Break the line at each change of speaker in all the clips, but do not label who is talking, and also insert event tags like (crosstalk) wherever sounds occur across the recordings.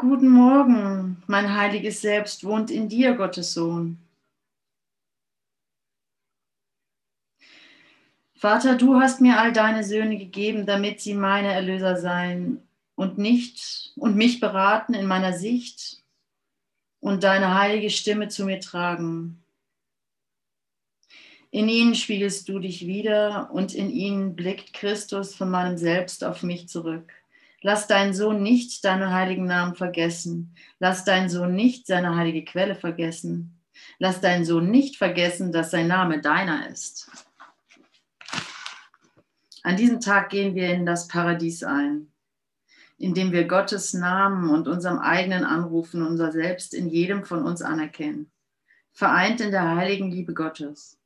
Guten Morgen, mein heiliges Selbst wohnt in dir, Gottes Sohn. Vater, du hast mir all deine Söhne gegeben, damit sie meine Erlöser seien und nicht und mich beraten in meiner Sicht und deine heilige Stimme zu mir tragen. In ihnen spiegelst du dich wieder und in ihnen blickt Christus von meinem Selbst auf mich zurück. Lass deinen Sohn nicht deinen heiligen Namen vergessen. Lass deinen Sohn nicht seine heilige Quelle vergessen. Lass deinen Sohn nicht vergessen, dass sein Name deiner ist. An diesem Tag gehen wir in das Paradies ein, indem wir Gottes Namen und unserem eigenen Anrufen, unser Selbst in jedem von uns anerkennen, vereint in der heiligen Liebe Gottes.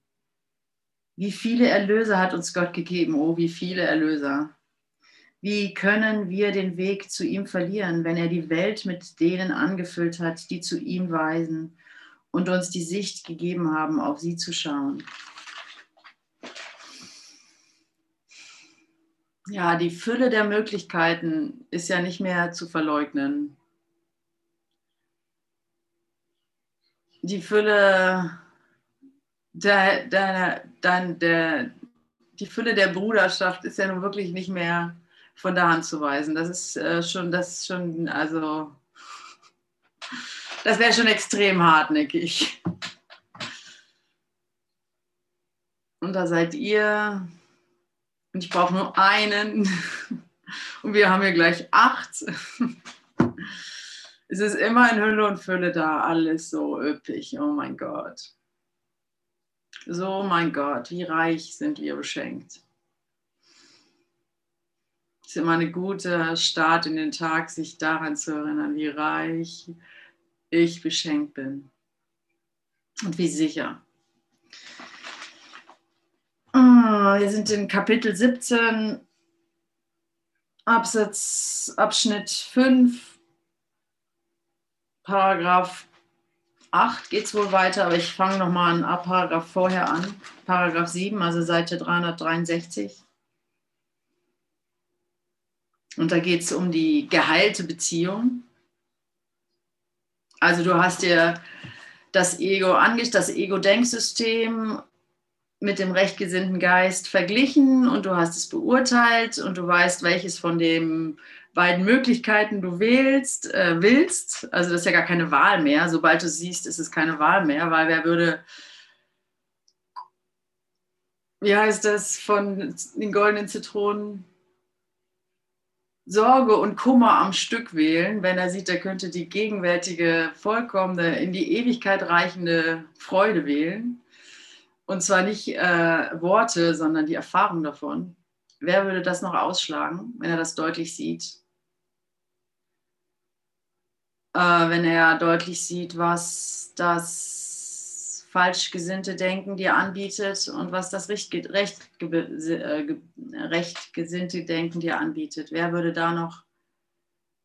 Wie viele Erlöser hat uns Gott gegeben? Oh, wie viele Erlöser. Wie können wir den Weg zu ihm verlieren, wenn er die Welt mit denen angefüllt hat, die zu ihm weisen und uns die Sicht gegeben haben, auf sie zu schauen? Ja, die Fülle der Möglichkeiten ist ja nicht mehr zu verleugnen. Die Fülle der, der, der, der, die Fülle der Bruderschaft ist ja nun wirklich nicht mehr von der Hand zu weisen. Das ist äh, schon, das ist schon, also, das wäre schon extrem hartnäckig. Und da seid ihr, und ich brauche nur einen, und wir haben hier gleich acht. Es ist immer in Hülle und Fülle da, alles so üppig, oh mein Gott. So, mein Gott, wie reich sind wir beschenkt ist immer ein guter Start in den Tag, sich daran zu erinnern, wie reich ich beschenkt bin und wie sicher. Ah, wir sind in Kapitel 17, Absatz, Abschnitt 5, Paragraph 8 geht es wohl weiter, aber ich fange nochmal an Paragraph vorher an, Paragraph 7, also Seite 363. Und da geht es um die geheilte Beziehung. Also du hast dir das Ego angeschaut, das Ego-Denksystem mit dem rechtgesinnten Geist verglichen und du hast es beurteilt und du weißt, welches von den beiden Möglichkeiten du wählst, äh, willst. Also das ist ja gar keine Wahl mehr. Sobald du siehst, ist es keine Wahl mehr, weil wer würde, wie heißt das, von den goldenen Zitronen Sorge und Kummer am Stück wählen, wenn er sieht, er könnte die gegenwärtige, vollkommene, in die Ewigkeit reichende Freude wählen. Und zwar nicht äh, Worte, sondern die Erfahrung davon. Wer würde das noch ausschlagen, wenn er das deutlich sieht? Äh, wenn er deutlich sieht, was das falsch gesinnte Denken dir anbietet und was das recht, recht, äh, recht gesinnte Denken dir anbietet. Wer würde da noch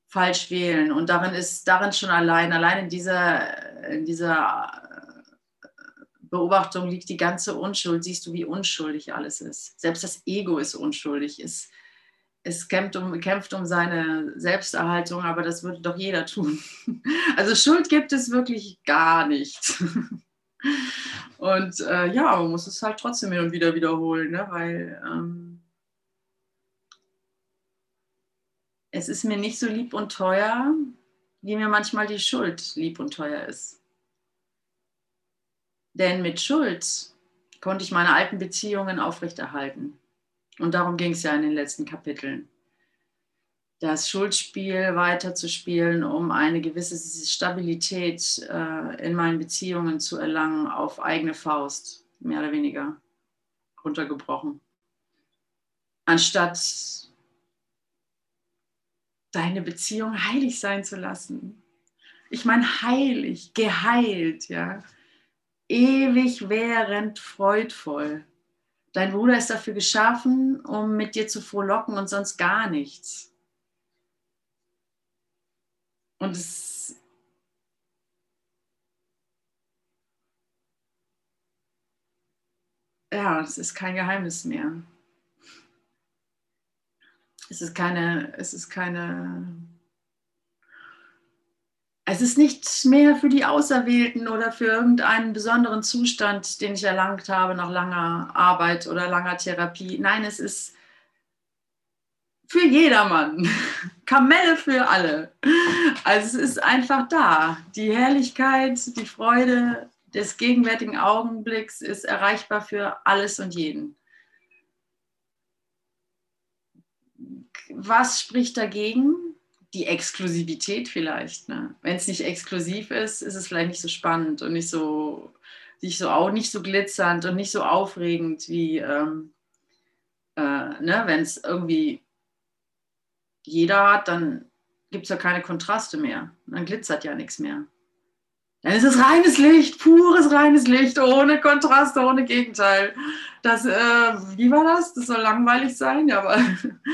falsch wählen? Und darin ist darin schon allein, allein in dieser, in dieser äh, Beobachtung liegt die ganze Unschuld. Siehst du, wie unschuldig alles ist. Selbst das Ego ist unschuldig. Es, es kämpft um, kämpft um seine Selbsterhaltung, aber das würde doch jeder tun. (laughs) Also Schuld gibt es wirklich gar nicht. (laughs) Und äh, ja, man muss es halt trotzdem hin und wieder wiederholen, ne? weil ähm, es ist mir nicht so lieb und teuer, wie mir manchmal die Schuld lieb und teuer ist. Denn mit Schuld konnte ich meine alten Beziehungen aufrechterhalten. Und darum ging es ja in den letzten Kapiteln das Schuldspiel weiterzuspielen, um eine gewisse Stabilität äh, in meinen Beziehungen zu erlangen, auf eigene Faust, mehr oder weniger runtergebrochen. Anstatt deine Beziehung heilig sein zu lassen. Ich meine heilig, geheilt, ja. Ewig während freudvoll. Dein Bruder ist dafür geschaffen, um mit dir zu frohlocken und sonst gar nichts. Und es ja, es ist kein Geheimnis mehr. Es ist keine, es ist keine, es ist nicht mehr für die Auserwählten oder für irgendeinen besonderen Zustand, den ich erlangt habe nach langer Arbeit oder langer Therapie. Nein, es ist für jedermann. Kamelle für alle. Also es ist einfach da. Die Herrlichkeit, die Freude des gegenwärtigen Augenblicks ist erreichbar für alles und jeden. Was spricht dagegen? die Exklusivität vielleicht. Ne? Wenn es nicht exklusiv ist, ist es vielleicht nicht so spannend und nicht so, nicht so, auch nicht so glitzernd und nicht so aufregend wie, ähm, äh, ne? wenn es irgendwie jeder hat, dann gibt es ja keine Kontraste mehr. Dann glitzert ja nichts mehr. Dann ist es reines Licht, pures reines Licht, ohne Kontraste, ohne Gegenteil. Das, äh, wie war das? Das soll langweilig sein, aber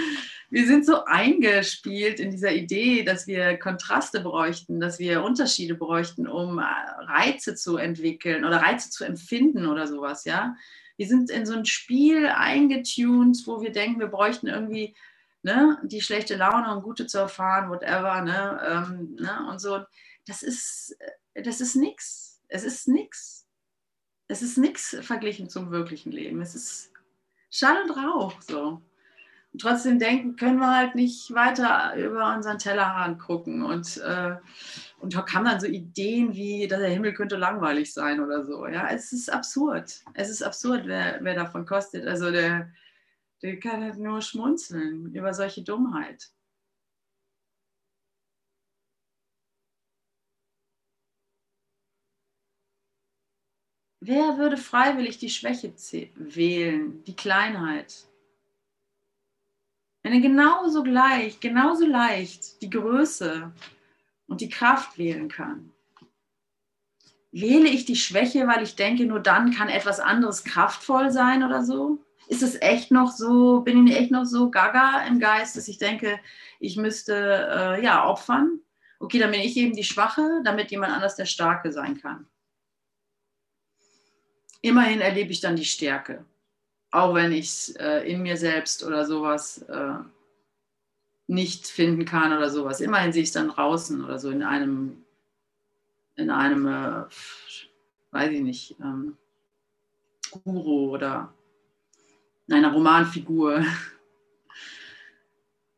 (laughs) wir sind so eingespielt in dieser Idee, dass wir Kontraste bräuchten, dass wir Unterschiede bräuchten, um äh, Reize zu entwickeln oder Reize zu empfinden oder sowas, ja. Wir sind in so ein Spiel eingetuned, wo wir denken, wir bräuchten irgendwie ne, die schlechte Laune, um gute zu erfahren, whatever, ne, ähm, ne, und so. Das ist, das ist nix. Es ist nix. Es ist nix verglichen zum wirklichen Leben. Es ist Schall und Rauch, so. Und trotzdem denken, können wir halt nicht weiter über unseren Tellerrand gucken. Und, äh, und da kamen dann so Ideen wie, dass der Himmel könnte langweilig sein oder so. Ja, es ist absurd. Es ist absurd, wer, wer davon kostet. Also der, der kann halt nur schmunzeln über solche Dummheit. Wer würde freiwillig die Schwäche wählen, die Kleinheit? Wenn er genauso gleich, genauso leicht die Größe und die Kraft wählen kann. Wähle ich die Schwäche, weil ich denke, nur dann kann etwas anderes kraftvoll sein oder so? Ist es echt noch so, bin ich echt noch so gaga im Geist, dass ich denke, ich müsste äh, ja opfern? Okay, dann bin ich eben die Schwache, damit jemand anders der Starke sein kann. Immerhin erlebe ich dann die Stärke auch wenn ich es äh, in mir selbst oder sowas äh, nicht finden kann oder sowas. Immerhin sehe ich es dann draußen oder so in einem, in einem, äh, weiß ich nicht, ähm, Guru oder einer Romanfigur.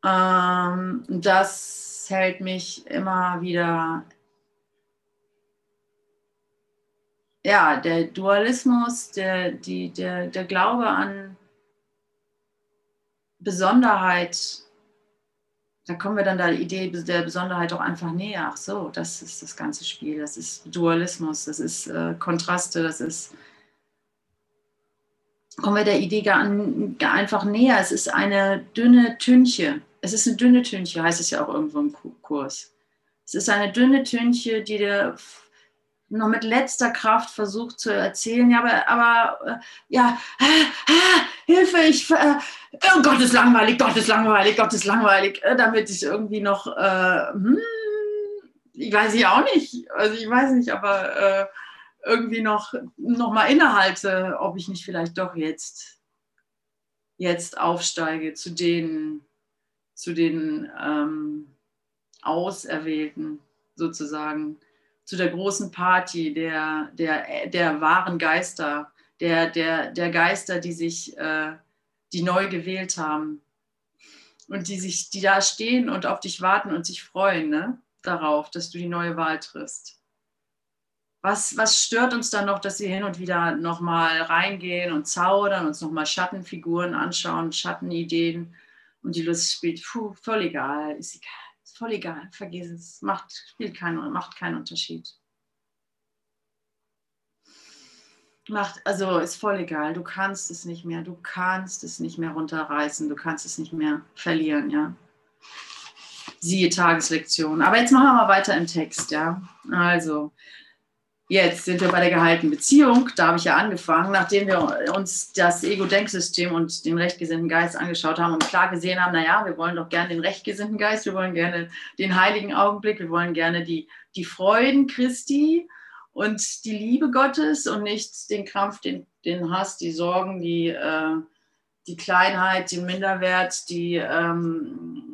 ähm, das hält mich immer wieder ja, der Dualismus, der, die, der, der Glaube an Besonderheit, da kommen wir dann der Idee der Besonderheit auch einfach näher. Ach so, das ist das ganze Spiel, das ist Dualismus, das ist äh, Kontraste, das ist, kommen wir der Idee gar, gar einfach näher. Es ist eine dünne Tünche. Es ist eine dünne Tünche, heißt es ja auch irgendwo im Kurs. Es ist eine dünne Tünche, die dir noch mit letzter Kraft versucht zu erzählen, ja, aber, aber äh, ja, äh, äh, Hilfe, ich, äh, oh Gott ist langweilig, Gott ist langweilig, Gott ist langweilig, äh, damit ich irgendwie noch, äh, hm, ich weiß ich auch nicht, also ich weiß nicht, aber irgendwie noch, noch mal innehalte, ob ich nicht vielleicht doch jetzt, jetzt aufsteige zu den, zu den ähm, Auserwählten sozusagen zu der großen Party der, der, der wahren Geister, der, der, der Geister, die sich, äh, die neu gewählt haben und die sich, die da stehen und auf dich warten und sich freuen, ne? darauf, dass du die neue Wahl triffst. Was, was stört uns dann noch, dass wir hin und wieder nochmal reingehen und zaudern, uns nochmal Schattenfiguren anschauen, Schattenideen und die Lust spielt, puh, voll egal, ist egal voll egal, vergiss es, macht, spielt keinen, macht keinen Unterschied. Macht, also ist voll egal, du kannst es nicht mehr, du kannst es nicht mehr runterreißen, du kannst es nicht mehr verlieren, ja. Siehe Tageslektion. Aber jetzt machen wir mal weiter im Text, ja. Also, Jetzt sind wir bei der gehaltenen Beziehung. Da habe ich ja angefangen, nachdem wir uns das Ego-Denksystem und den rechtgesinnten Geist angeschaut haben und klar gesehen haben, naja, wir wollen doch gerne den rechtgesinnten Geist, wir wollen gerne den heiligen Augenblick, wir wollen gerne die, die Freuden Christi und die Liebe Gottes und nicht den Krampf, den, den Hass, die Sorgen, die, äh, die Kleinheit, den Minderwert, die, ähm,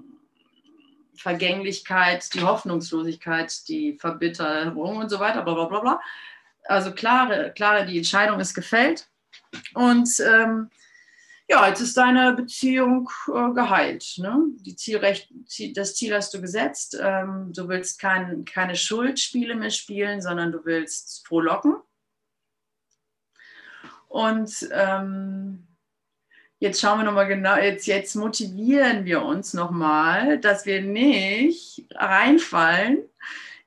Vergänglichkeit, die Hoffnungslosigkeit, die Verbitterung und so weiter, bla bla bla bla. Also klare, klare, die Entscheidung ist gefällt. Und ähm, ja, jetzt ist deine Beziehung äh, geheilt. Ne? Die Zielrecht, das Ziel hast du gesetzt. Ähm, du willst kein, keine Schuldspiele mehr spielen, sondern du willst frohlocken. Und ähm, jetzt schauen wir nochmal genau, jetzt, jetzt motivieren wir uns nochmal, dass wir nicht reinfallen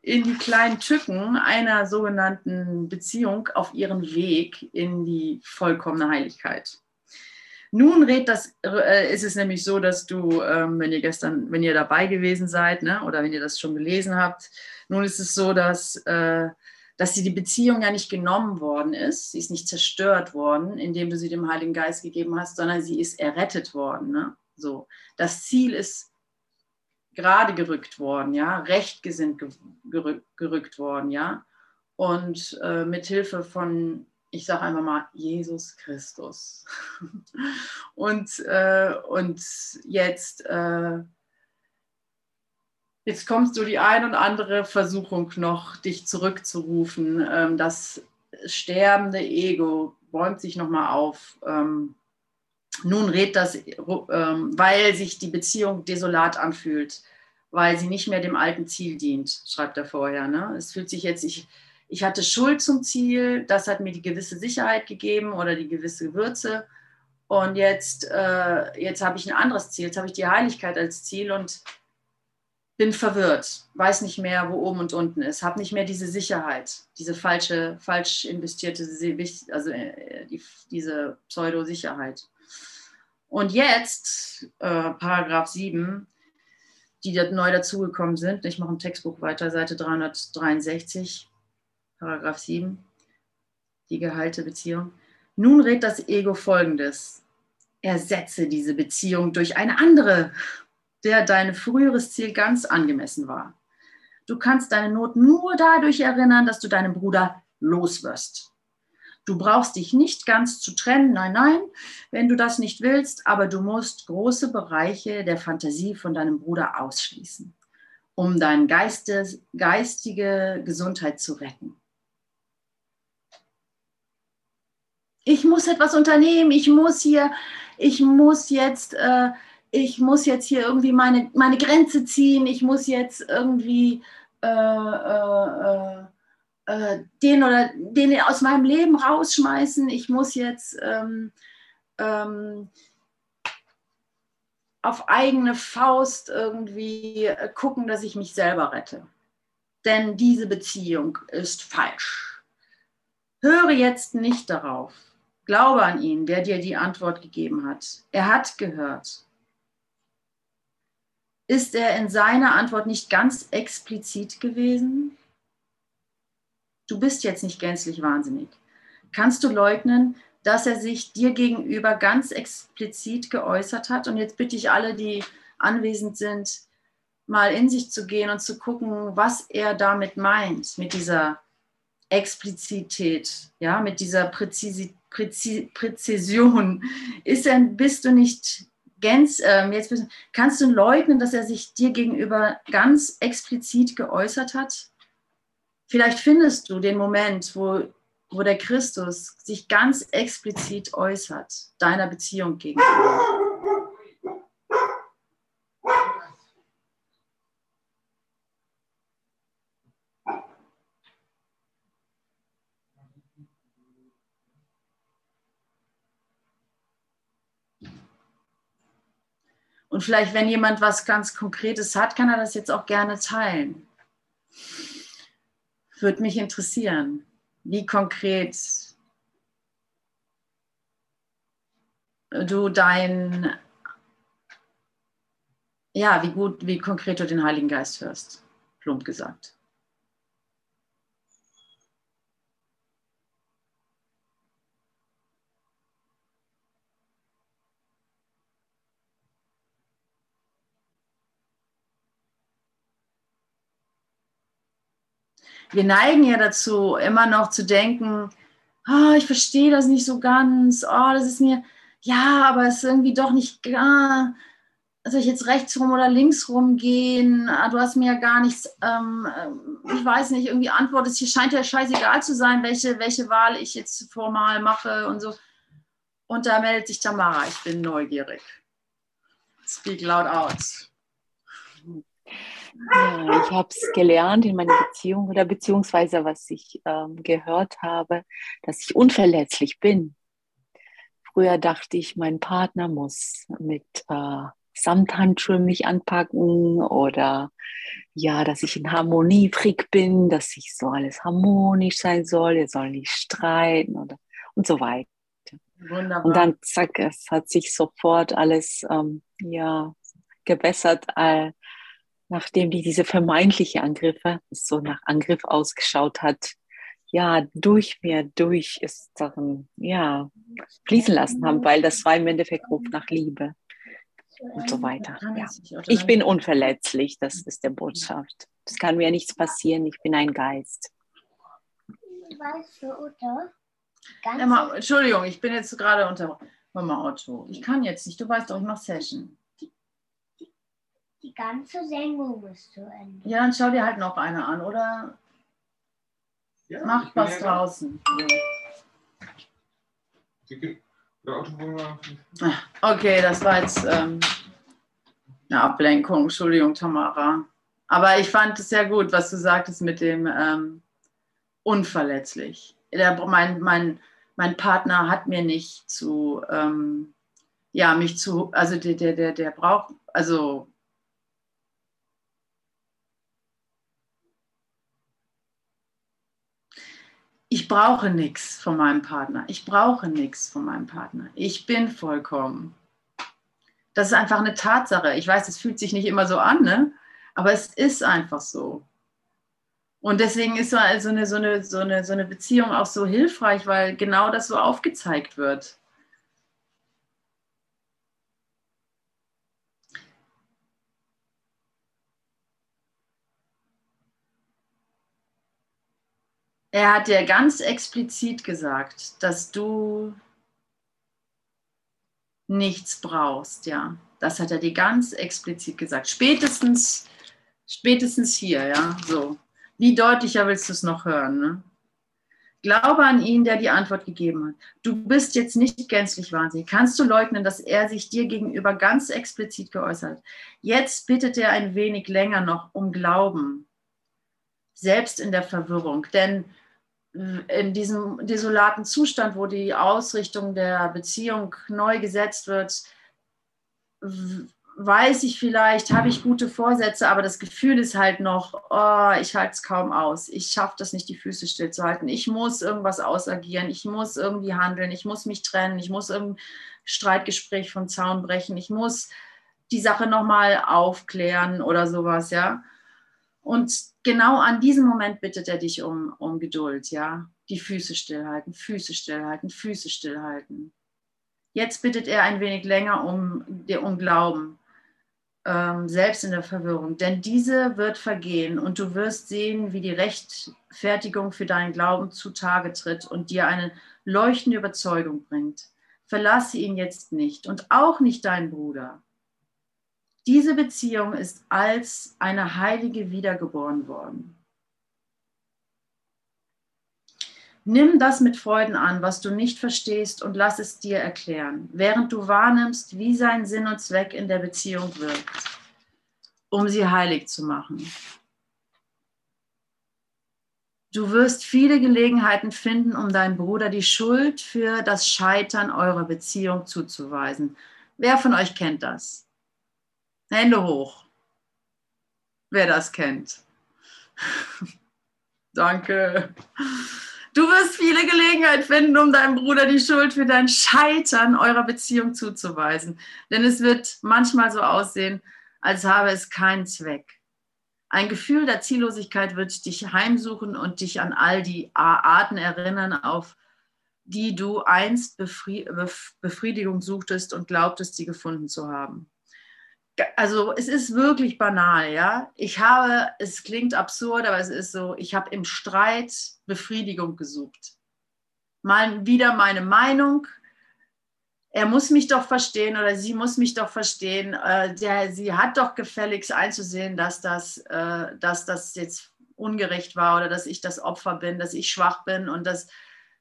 in die kleinen Tücken einer sogenannten Beziehung auf ihren Weg in die vollkommene Heiligkeit. Nun redet das, äh, ist es nämlich so, dass du, ähm, wenn ihr gestern, wenn ihr dabei gewesen seid, ne, oder wenn ihr das schon gelesen habt, nun ist es so, dass, äh, dass die Beziehung ja nicht genommen worden ist, sie ist nicht zerstört worden, indem du sie dem Heiligen Geist gegeben hast, sondern sie ist errettet worden. Ne? So, das Ziel ist gerade gerückt worden, ja, rechtgesinnt gerückt, gerückt worden, ja, und äh, mit Hilfe von ich sage einfach mal Jesus Christus. (laughs) und, äh, und jetzt, äh, jetzt kommst du die ein und andere Versuchung noch, dich zurückzurufen. Ähm, das sterbende Ego bäumt sich nochmal auf. Ähm, nun redet das, ähm, weil sich die Beziehung desolat anfühlt, weil sie nicht mehr dem alten Ziel dient, schreibt er vorher. Ne? Es fühlt sich jetzt, ich, ich hatte Schuld zum Ziel, das hat mir die gewisse Sicherheit gegeben oder die gewisse Würze. Und jetzt, äh, jetzt habe ich ein anderes Ziel, jetzt habe ich die Heiligkeit als Ziel und bin verwirrt, weiß nicht mehr, wo oben und unten ist, habe nicht mehr diese Sicherheit, diese falsche, falsch investierte, also äh, die, diese Pseudo-Sicherheit. Und jetzt, äh, Paragraph 7, die neu dazugekommen sind, ich mache im Textbuch weiter, Seite 363, Paragraph 7, die geheilte Beziehung. Nun rät das Ego folgendes. Ersetze diese Beziehung durch eine andere, der dein früheres Ziel ganz angemessen war. Du kannst deine Not nur dadurch erinnern, dass du deinen Bruder loswirst. Du brauchst dich nicht ganz zu trennen, nein, nein, wenn du das nicht willst, aber du musst große Bereiche der Fantasie von deinem Bruder ausschließen, um deine Geistes, geistige Gesundheit zu retten. ich muss etwas unternehmen, ich muss hier, ich muss jetzt, äh, ich muss jetzt hier irgendwie meine, meine Grenze ziehen, ich muss jetzt irgendwie äh, äh, äh den oder den aus meinem Leben rausschmeißen, ich muss jetzt ähm, ähm, auf eigene Faust irgendwie gucken, dass ich mich selber rette. Denn diese Beziehung ist falsch. Höre jetzt nicht darauf. Glaube an ihn, der dir die Antwort gegeben hat. Er hat gehört. Ist er in seiner Antwort nicht ganz explizit gewesen? Du bist jetzt nicht gänzlich wahnsinnig. Kannst du leugnen, dass er sich dir gegenüber ganz explizit geäußert hat? Und jetzt bitte ich alle, die anwesend sind, mal in sich zu gehen und zu gucken, was er damit meint, mit dieser Explizität, ja, mit dieser Präzisität Präzision. Ist er, bist du nicht gänz, äh, jetzt kannst du leugnen, dass er sich dir gegenüber ganz explizit geäußert hat? Vielleicht findest du den Moment, wo, wo der Christus sich ganz explizit äußert, deiner Beziehung gegenüber. Und vielleicht, wenn jemand was ganz Konkretes hat, kann er das jetzt auch gerne teilen. Würde mich interessieren, wie konkret du dein, ja, wie gut, wie konkret du den Heiligen Geist hörst, plump gesagt. Wir neigen ja dazu, immer noch zu denken, oh, ich verstehe das nicht so ganz, oh, das ist mir, ja, aber es ist irgendwie doch nicht, ah, soll ich jetzt rechts rum oder links rum gehen? Ah, du hast mir ja gar nichts, ähm, ich weiß nicht, irgendwie antwortest. Hier scheint ja scheißegal zu sein, welche, welche Wahl ich jetzt formal mache und so. Und da meldet sich Tamara, ich bin neugierig. Speak loud out.
Ja, ich habe es gelernt in meiner Beziehung oder beziehungsweise was ich ähm, gehört habe, dass ich unverletzlich bin. Früher dachte ich, mein Partner muss mit äh, Samthandschuhen mich anpacken oder ja, dass ich ein Harmoniefreak bin, dass ich so alles harmonisch sein soll, er soll nicht streiten oder und so weiter. Wunderbar. Und dann zack, es hat sich sofort alles ähm, ja gebessert, äh, nachdem die diese vermeintliche Angriffe so nach Angriff ausgeschaut hat, ja durch mir durch ist dann ja fließen lassen haben, weil das war im Endeffekt ruft nach Liebe und so weiter. Ja. Ich bin unverletzlich, das ist der Botschaft. Es kann mir nichts passieren, ich bin ein Geist.
Weißt? Emma, Entschuldigung, ich bin jetzt gerade unter Mama Otto. Ich kann jetzt nicht, du weißt doch, ich mache Session.
Die, ganze Sendung ist zu Ende.
Ja, dann schau dir halt noch eine an, oder? Ja, Mach was ja draußen. Okay, das war jetzt ähm, eine Ablenkung. Entschuldigung, Tamara. Aber ich fand es sehr gut, was du sagtest mit dem ähm, unverletzlich. Der, mein, mein, mein Partner hat mir nicht zu, ähm, ja, mich zu, also der, der, der, der braucht, also brauche nichts von meinem Partner. Ich brauche nichts von meinem Partner. Ich bin vollkommen. Das ist einfach eine Tatsache. Ich weiß, es fühlt sich nicht immer so an, ne? aber es ist einfach so. Und deswegen ist so eine, so, eine, so, eine, so eine Beziehung auch so hilfreich, weil genau das so aufgezeigt wird. Er hat dir ganz explizit gesagt, dass du nichts brauchst, ja. Das hat er dir ganz explizit gesagt. Spätestens, spätestens hier, ja, so. Wie deutlicher willst du es noch hören, ne? Glaube an ihn, der die Antwort gegeben hat. Du bist jetzt nicht gänzlich wahnsinnig. Kannst du leugnen, dass er sich dir gegenüber ganz explizit geäußert hat? Jetzt bittet er ein wenig länger noch um Glauben, selbst in der Verwirrung. Denn in diesem desolaten Zustand, wo die Ausrichtung der Beziehung neu gesetzt wird, weiß ich vielleicht, habe ich gute Vorsätze, aber das Gefühl ist halt noch, oh, ich halte es kaum aus. Ich schaffe das nicht, die Füße stillzuhalten. Ich muss irgendwas ausagieren. Ich muss irgendwie handeln. Ich muss mich trennen. Ich muss irgendein Streitgespräch vom Zaun brechen. Ich muss die Sache nochmal aufklären oder sowas, ja. Und genau an diesem Moment bittet er dich um, um Geduld, ja. Die Füße stillhalten, Füße stillhalten, Füße stillhalten. Jetzt bittet er ein wenig länger um, um Glauben, ähm, selbst in der Verwirrung. Denn diese wird vergehen und du wirst sehen, wie die Rechtfertigung für deinen Glauben zutage tritt und dir eine leuchtende Überzeugung bringt. Verlasse ihn jetzt nicht und auch nicht deinen Bruder. Diese Beziehung ist als eine Heilige wiedergeboren worden. Nimm das mit Freuden an, was du nicht verstehst, und lass es dir erklären, während du wahrnimmst, wie sein Sinn und Zweck in der Beziehung wirkt, um sie heilig zu machen. Du wirst viele Gelegenheiten finden, um deinem Bruder die Schuld für das Scheitern eurer Beziehung zuzuweisen. Wer von euch kennt das? Hände hoch. Wer das kennt. (laughs) Danke. Du wirst viele Gelegenheiten finden, um deinem Bruder die Schuld für dein Scheitern eurer Beziehung zuzuweisen. Denn es wird manchmal so aussehen, als habe es keinen Zweck. Ein Gefühl der Ziellosigkeit wird dich heimsuchen und dich an all die Arten erinnern, auf die du einst Befriedigung suchtest und glaubtest, sie gefunden zu haben also es ist wirklich banal, ja. Ich habe, es klingt absurd, aber es ist so, ich habe im Streit Befriedigung gesucht. Mal wieder meine Meinung er muss mich doch verstehen oder sie muss mich doch verstehen. Äh, der, sie hat doch gefälligst einzusehen, dass das, äh, dass das jetzt ungerecht war oder dass ich das Opfer bin, dass ich schwach bin und dass,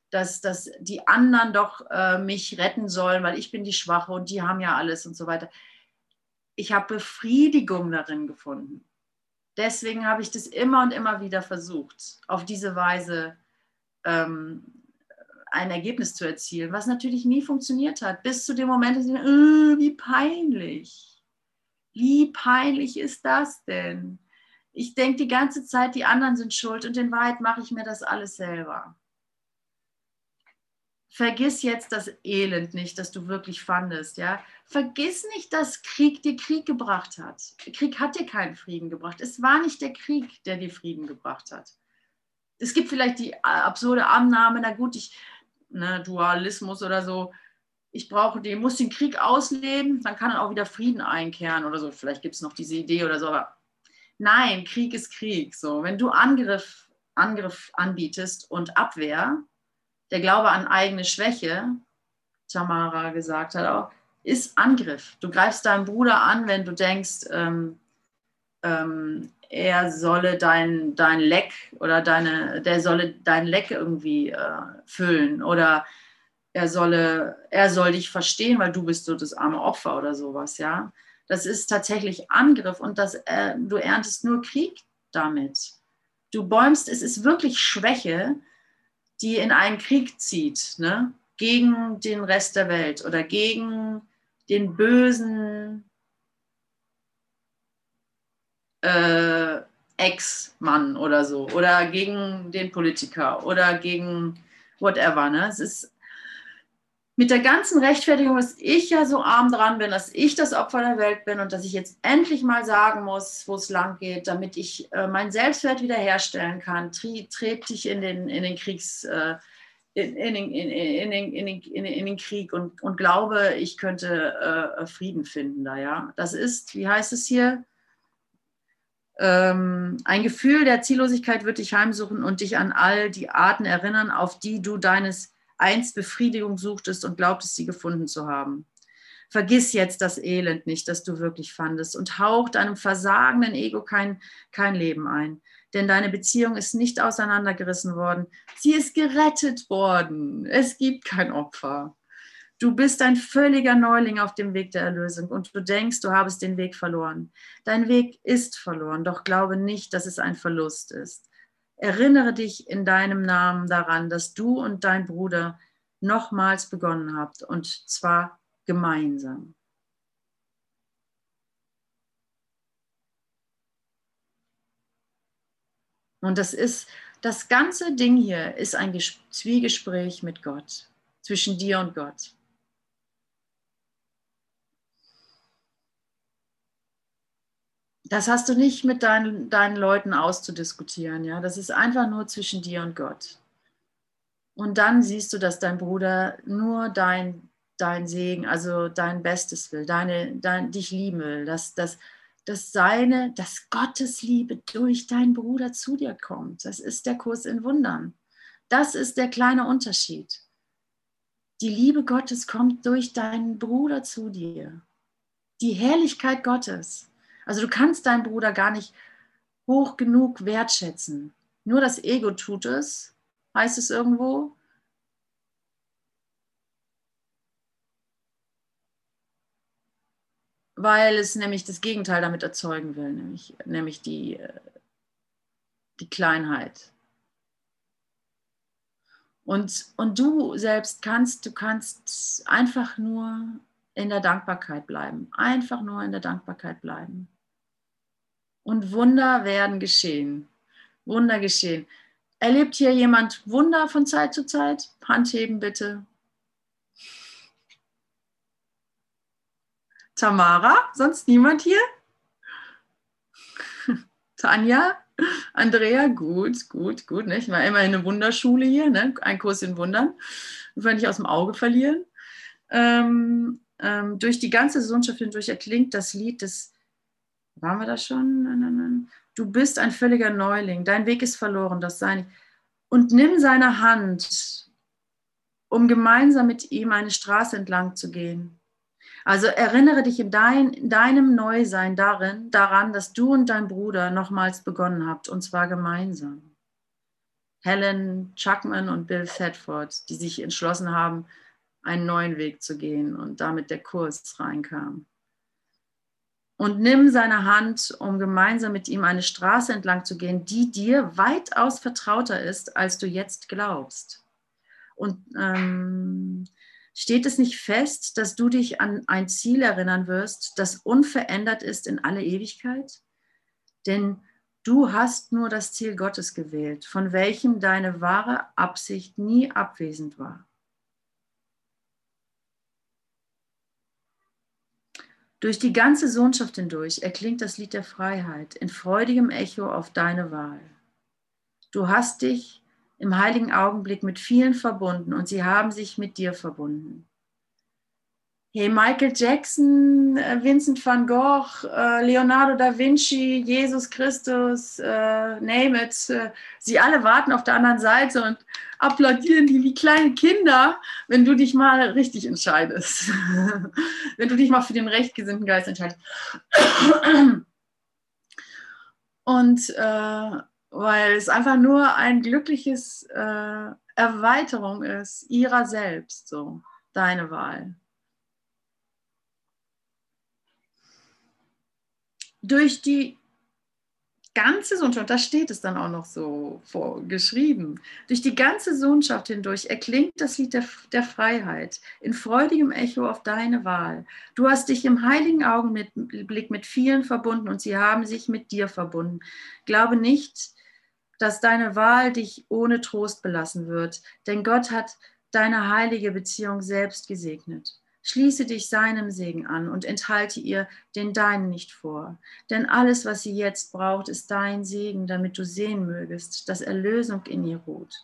dass, dass die anderen doch äh, mich retten sollen, weil ich bin die Schwache und die haben ja alles und so weiter. Ich habe Befriedigung darin gefunden. Deswegen habe ich das immer und immer wieder versucht, auf diese Weise ähm, ein Ergebnis zu erzielen, was natürlich nie funktioniert hat, bis zu dem Moment, dass ich, äh, wie peinlich. Wie peinlich ist das denn? Ich denke die ganze Zeit, die anderen sind schuld und in Wahrheit mache ich mir das alles selber. Vergiss jetzt das Elend nicht, das du wirklich fandest, ja. Vergiss nicht, dass Krieg dir Krieg gebracht hat. Krieg hat dir keinen Frieden gebracht. Es war nicht der Krieg, der dir Frieden gebracht hat. Es gibt vielleicht die absurde Annahme, na gut, ich, ne, Dualismus oder so, ich brauche den, muss den Krieg ausleben, dann kann auch wieder Frieden einkehren oder so. Vielleicht gibt es noch diese Idee oder so, aber Nein, Krieg ist Krieg. So, wenn du Angriff, Angriff anbietest und Abwehr, der Glaube an eigene Schwäche, Tamara gesagt hat auch, ist Angriff. Du greifst deinen Bruder an, wenn du denkst, ähm, ähm, er solle dein, dein Leck oder deine, der solle dein Leck irgendwie äh, füllen oder er solle, er soll dich verstehen, weil du bist so das arme Opfer oder sowas, ja. Das ist tatsächlich Angriff und das, äh, du erntest nur Krieg damit. Du bäumst, es ist wirklich Schwäche, die in einen Krieg zieht, ne? gegen den Rest der Welt oder gegen den bösen äh, Ex-Mann oder so oder gegen den Politiker oder gegen whatever. Ne? Es ist mit der ganzen Rechtfertigung, dass ich ja so arm dran bin, dass ich das Opfer der Welt bin und dass ich jetzt endlich mal sagen muss, wo es lang geht, damit ich äh, meinen Selbstwert wiederherstellen kann, trete ich in den, in den Kriegs, äh, in, in, in, in, den, Krieg und, und glaube, ich könnte äh, Frieden finden da, ja. Das ist, wie heißt es hier? Ähm, ein Gefühl der Ziellosigkeit wird dich heimsuchen und dich an all die Arten erinnern, auf die du deines einst Befriedigung suchtest und glaubtest, sie gefunden zu haben. Vergiss jetzt das Elend nicht, das du wirklich fandest und hauch deinem versagenden Ego kein, kein Leben ein. Denn deine Beziehung ist nicht auseinandergerissen worden. Sie ist gerettet worden. Es gibt kein Opfer. Du bist ein völliger Neuling auf dem Weg der Erlösung und du denkst, du habest den Weg verloren. Dein Weg ist verloren, doch glaube nicht, dass es ein Verlust ist. Erinnere dich in deinem Namen daran, dass du und dein Bruder nochmals begonnen habt, und zwar gemeinsam. Und das ist, das ganze Ding hier ist ein Zwiegespräch mit Gott, zwischen dir und Gott. Das hast du nicht mit deinen, deinen Leuten auszudiskutieren, ja. Das ist einfach nur zwischen dir und Gott. Und dann siehst du, dass dein Bruder nur dein, dein Segen, also dein Bestes will, deine, dein, dich lieben will, dass, dass, dass seine, dass Gottes Liebe durch deinen Bruder zu dir kommt. Das ist der Kurs in Wundern. Das ist der kleine Unterschied. Die Liebe Gottes kommt durch deinen Bruder zu dir. Die Herrlichkeit Gottes. Also du kannst deinen Bruder gar nicht hoch genug wertschätzen. Nur das Ego tut es, heißt es irgendwo. Weil es nämlich das Gegenteil damit erzeugen will, nämlich, nämlich die, äh, die Kleinheit. Und, und du selbst kannst, du kannst einfach nur in der Dankbarkeit bleiben. Einfach nur in der Dankbarkeit bleiben und Wunder werden geschehen. Wunder geschehen. Erlebt hier jemand Wunder von Zeit zu Zeit? Handheben bitte. Tamara, sonst niemand hier? Tanja, Andrea, gut, gut, gut. Ne? Ich war immerhin eine Wunderschule hier, ne? ein Kurs in Wundern. Wir nicht aus dem Auge verlieren. Ähm, ähm, durch die ganze Sohnschaft hindurch erklingt das Lied des waren wir da schon? Du bist ein völliger Neuling. Dein Weg ist verloren, das sei. Und nimm seine Hand um gemeinsam mit ihm eine Straße entlang zu gehen. Also erinnere dich in, dein, in deinem Neusein darin, daran, dass du und dein Bruder nochmals begonnen habt, und zwar gemeinsam. Helen Chuckman und Bill Thetford, die sich entschlossen haben, einen neuen Weg zu gehen und damit der Kurs reinkam. Und nimm seine Hand, um gemeinsam mit ihm eine Straße entlang zu gehen, die dir weitaus vertrauter ist, als du jetzt glaubst. Und ähm, steht es nicht fest, dass du dich an ein Ziel erinnern wirst, das unverändert ist in alle Ewigkeit? Denn Du hast nur das Ziel Gottes gewählt, von welchem deine wahre Absicht nie abwesend war. Durch die ganze Sohnschaft hindurch erklingt das Lied der Freiheit in freudigem Echo auf deine Wahl. Du hast dich im heiligen Augenblick mit vielen verbunden und sie haben sich mit dir verbunden. Hey, Michael Jackson, äh, Vincent van Gogh, äh, Leonardo da Vinci, Jesus Christus, äh, name it. Sie alle warten auf der anderen Seite und applaudieren die wie kleine Kinder, wenn du dich mal richtig entscheidest. (laughs) wenn du dich mal für den rechtgesinnten Geist entscheidest. (clears throat) Und äh, weil es einfach nur ein glückliches äh, Erweiterung ist ihrer selbst, so deine Wahl. Durch die ganze Sohnschaft, da steht es dann auch noch so vorgeschrieben, durch die ganze Sohnschaft hindurch erklingt das Lied der, der Freiheit in freudigem Echo auf deine Wahl. Du hast dich im heiligen Augenblick mit vielen verbunden und sie haben sich mit dir verbunden. Glaube nicht, dass deine Wahl dich ohne Trost belassen wird, denn Gott hat deine heilige Beziehung selbst gesegnet. Schließe dich seinem Segen an und enthalte ihr den deinen nicht vor. Denn alles, was sie jetzt braucht, ist dein Segen, damit du sehen mögest, dass Erlösung in ihr ruht.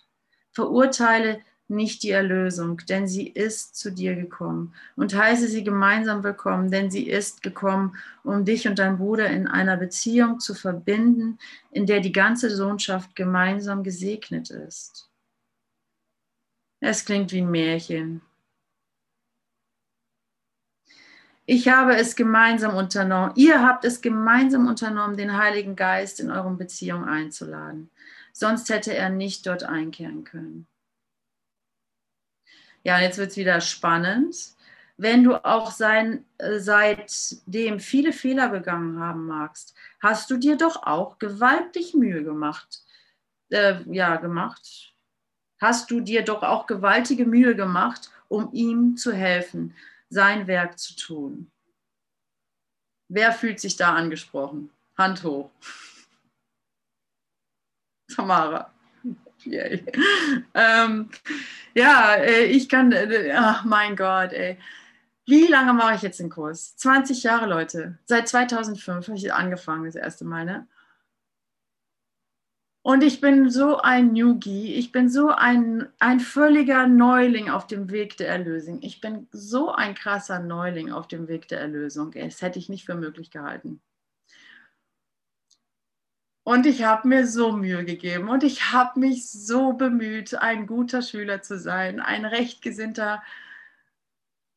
Verurteile nicht die Erlösung, denn sie ist zu dir gekommen. Und heiße sie gemeinsam willkommen, denn sie ist gekommen, um dich und dein Bruder in einer Beziehung zu verbinden, in der die ganze Sohnschaft gemeinsam gesegnet ist. Es klingt wie ein Märchen, Ich habe es gemeinsam unternommen. Ihr habt es gemeinsam unternommen, den Heiligen Geist in eure Beziehung einzuladen. Sonst hätte er nicht dort einkehren können. Ja, und jetzt wird es wieder spannend. Wenn du auch sein, äh, seitdem viele Fehler begangen haben magst, hast du dir doch auch gewaltig Mühe gemacht. Äh, ja, gemacht. Hast du dir doch auch gewaltige Mühe gemacht, um ihm zu helfen sein Werk zu tun. Wer fühlt sich da angesprochen? Hand hoch. (laughs) Tamara. Yay. Ähm, ja, äh, ich kann, äh, ach mein Gott, ey. Wie lange mache ich jetzt den Kurs? 20 Jahre, Leute. Seit 2005 habe ich angefangen, das erste Mal. Ne? Und ich bin so ein Newgie, ich bin so ein, ein völliger Neuling auf dem Weg der Erlösung. Ich bin so ein krasser Neuling auf dem Weg der Erlösung. Das hätte ich nicht für möglich gehalten. Und ich habe mir so Mühe gegeben und ich habe mich so bemüht, ein guter Schüler zu sein, ein rechtgesinnter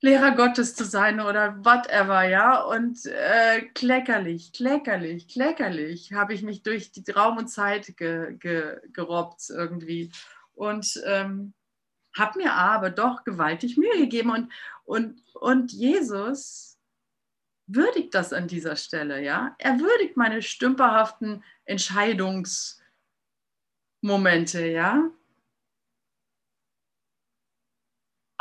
Lehrer Gottes zu sein oder whatever, ja. Und äh, kleckerlich, kleckerlich, kleckerlich habe ich mich durch die Raum und Zeit ge, ge, gerobbt irgendwie. Und ähm, habe mir aber doch gewaltig Mühe gegeben. Und, und, und Jesus würdigt das an dieser Stelle, ja. Er würdigt meine stümperhaften Entscheidungsmomente, ja.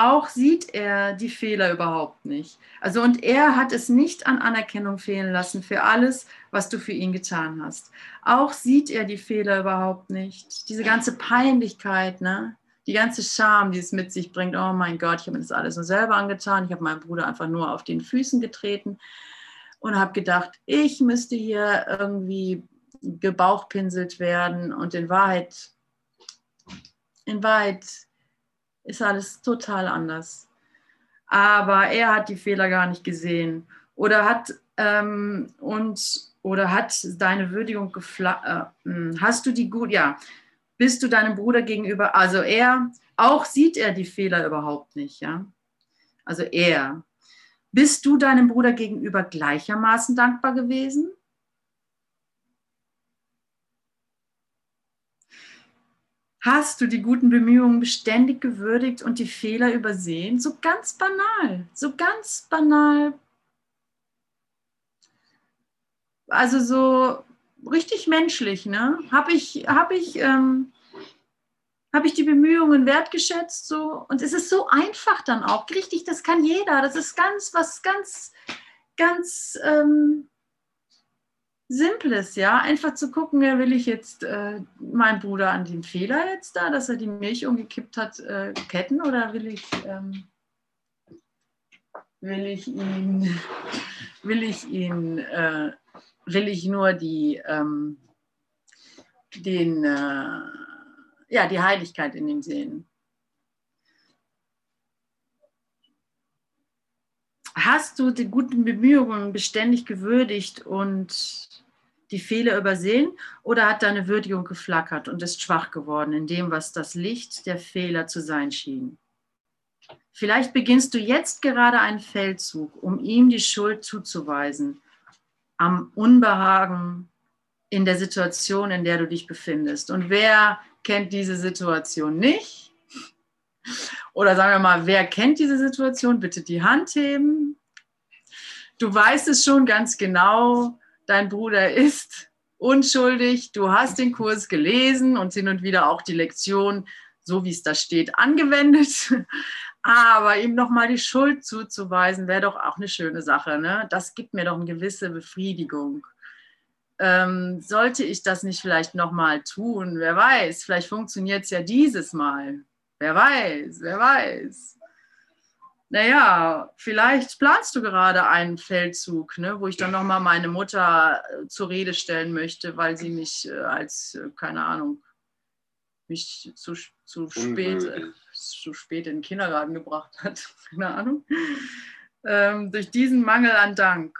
Auch sieht er die Fehler überhaupt nicht. Also und er hat es nicht an Anerkennung fehlen lassen für alles, was du für ihn getan hast. Auch sieht er die Fehler überhaupt nicht. Diese ganze Peinlichkeit, ne? Die ganze Scham, die es mit sich bringt. Oh mein Gott, ich habe mir das alles nur selber angetan. Ich habe meinen Bruder einfach nur auf den Füßen getreten und habe gedacht, ich müsste hier irgendwie gebauchpinselt werden und in Wahrheit, in Wahrheit ist alles total anders. Aber er hat die Fehler gar nicht gesehen oder hat ähm, und oder hat deine Würdigung gefla äh, hm, hast du die gut ja bist du deinem Bruder gegenüber also er Auch sieht er die Fehler überhaupt nicht, ja. Also er. Bist du deinem Bruder gegenüber gleichermaßen dankbar gewesen? Hast du die guten Bemühungen beständig gewürdigt und die Fehler übersehen? So ganz banal, so ganz banal. Also so richtig menschlich, ne? Habe ich, hab ich, ähm, hab ich die Bemühungen wertgeschätzt? So? Und es ist so einfach dann auch. Richtig, das kann jeder. Das ist ganz, was ganz, ganz. Ähm, Simples, ja, einfach zu gucken, ja, will ich jetzt äh, meinen Bruder an den Fehler jetzt da, dass er die Milch umgekippt hat, äh, ketten oder will ich, ähm, will ich ihn, (laughs) will ich ihn, äh, will ich nur die, ähm, den, äh, ja, die Heiligkeit in ihm sehen. Hast du die guten Bemühungen beständig gewürdigt und die Fehler übersehen oder hat deine Würdigung geflackert und ist schwach geworden in dem, was das Licht der Fehler zu sein schien? Vielleicht beginnst du jetzt gerade einen Feldzug, um ihm die Schuld zuzuweisen am Unbehagen in der Situation, in der du dich befindest. Und wer kennt diese Situation nicht? Oder sagen wir mal, wer kennt diese Situation? Bitte die Hand heben. Du weißt es schon ganz genau, dein Bruder ist unschuldig, du hast den Kurs gelesen und hin und wieder auch die Lektion, so wie es da steht, angewendet. (laughs) Aber ihm nochmal die Schuld zuzuweisen, wäre doch auch eine schöne Sache. Ne? Das gibt mir doch eine gewisse Befriedigung. Ähm, sollte ich das nicht vielleicht nochmal tun? Wer weiß, vielleicht funktioniert es ja dieses Mal. Wer weiß, wer weiß naja, vielleicht planst du gerade einen Feldzug, ne, wo ich dann nochmal meine Mutter äh, zur Rede stellen möchte, weil sie mich äh, als, äh, keine Ahnung, mich zu, zu, spät, äh, zu spät in den Kindergarten gebracht hat. (laughs) keine Ahnung. Ähm, durch diesen Mangel an Dank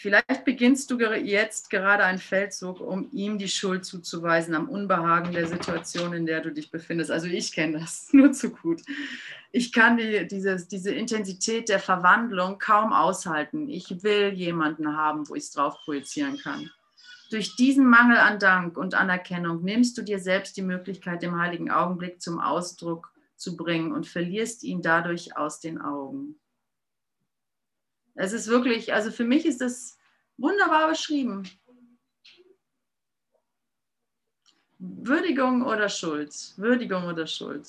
Vielleicht beginnst du jetzt gerade einen Feldzug, um ihm die Schuld zuzuweisen am Unbehagen der Situation, in der du dich befindest. Also ich kenne das (laughs) nur zu gut. Ich kann die, dieses, diese Intensität der Verwandlung kaum aushalten. Ich will jemanden haben, wo ich es drauf projizieren kann. Durch diesen Mangel an Dank und Anerkennung nimmst du dir selbst die Möglichkeit, den heiligen Augenblick zum Ausdruck zu bringen und verlierst ihn dadurch aus den Augen. Es ist wirklich, also für mich ist das wunderbar beschrieben. Würdigung oder Schuld? Würdigung oder Schuld?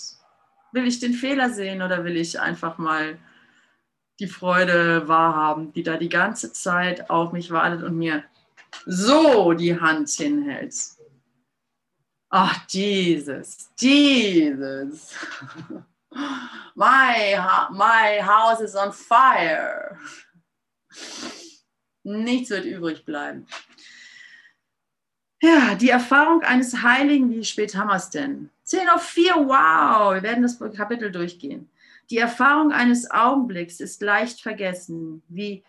Will ich den Fehler sehen oder will ich einfach mal die Freude wahrhaben, die da die ganze Zeit auf mich wartet und mir so die Hand hinhält? Ach, dieses, dieses. (laughs) My, my house is on fire. Nichts wird übrig bleiben. Ja, die Erfahrung eines Heiligen, wie spät haben wir es denn? 10 auf 4, wow, wir werden das Kapitel durchgehen. Die Erfahrung eines Augenblicks ist leicht vergessen, wie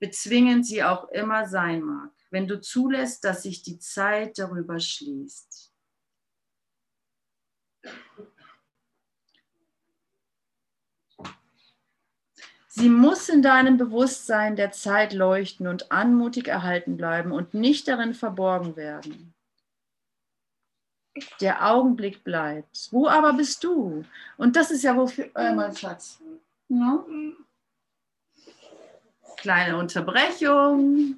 bezwingend sie auch immer sein mag, wenn du zulässt, dass sich die Zeit darüber schließt. Sie muss in deinem Bewusstsein der Zeit leuchten und anmutig erhalten bleiben und nicht darin verborgen werden. Der Augenblick bleibt. Wo aber bist du? Und das ist ja wofür, äh, mein Schatz. Ja? Kleine Unterbrechung.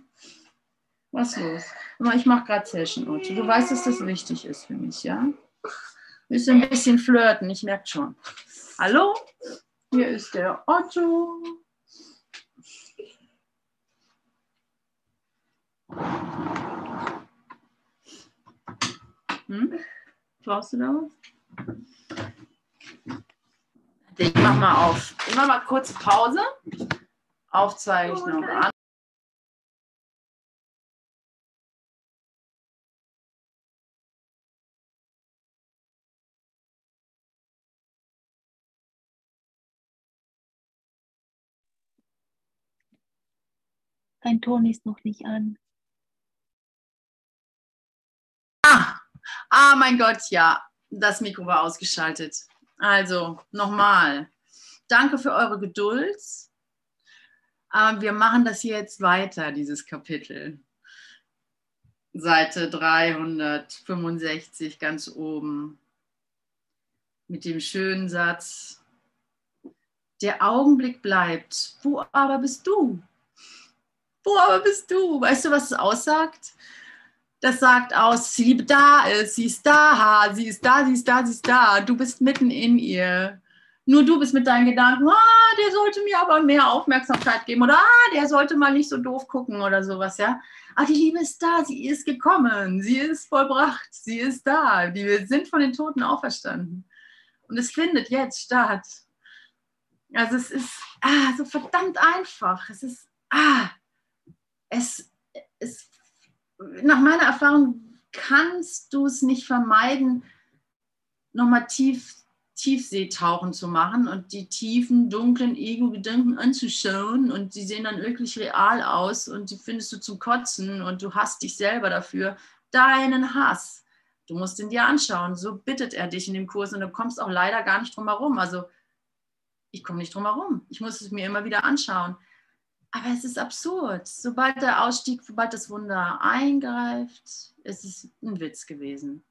Was los? Ich mache gerade Session, Otto. Du weißt, dass das wichtig ist für mich, ja? Müssen ein bisschen flirten, ich merke schon. Hallo? Hier ist der Otto. Hm? Brauchst du da was? Ich mach mal auf. Ich mach mal kurz Pause. Aufzeige ich noch an.
Dein Ton ist noch nicht an.
Ah, ah mein Gott, ja. das Mikro war ausgeschaltet. Also nochmal. Danke für eure Geduld. Aber wir machen das hier jetzt weiter, dieses Kapitel. Seite 365 ganz oben. Mit dem schönen Satz. Der Augenblick bleibt. Wo aber bist du? Wo aber bist du? Weißt du, was es aussagt? Das sagt aus, sie da ist, sie ist da, sie ist da, sie ist da, sie ist da. Du bist mitten in ihr. Nur du bist mit deinen Gedanken, ah, der sollte mir aber mehr Aufmerksamkeit geben oder ah, der sollte mal nicht so doof gucken oder sowas, ja. Ah, die Liebe ist da, sie ist gekommen, sie ist vollbracht, sie ist da. Wir sind von den Toten auferstanden. Und es findet jetzt statt. Also es ist ah, so verdammt einfach. Es ist, ah, es, es nach meiner Erfahrung kannst du es nicht vermeiden, nochmal tief, Tiefseetauchen zu machen und die tiefen, dunklen Ego-Gedanken anzuschauen und die sehen dann wirklich real aus und die findest du zum Kotzen und du hast dich selber dafür. Deinen Hass. Du musst ihn dir anschauen. So bittet er dich in dem Kurs und du kommst auch leider gar nicht drum herum. Also ich komme nicht drum herum. Ich muss es mir immer wieder anschauen. Aber es ist absurd. Sobald der Ausstieg, sobald das Wunder eingreift, ist es ein Witz gewesen.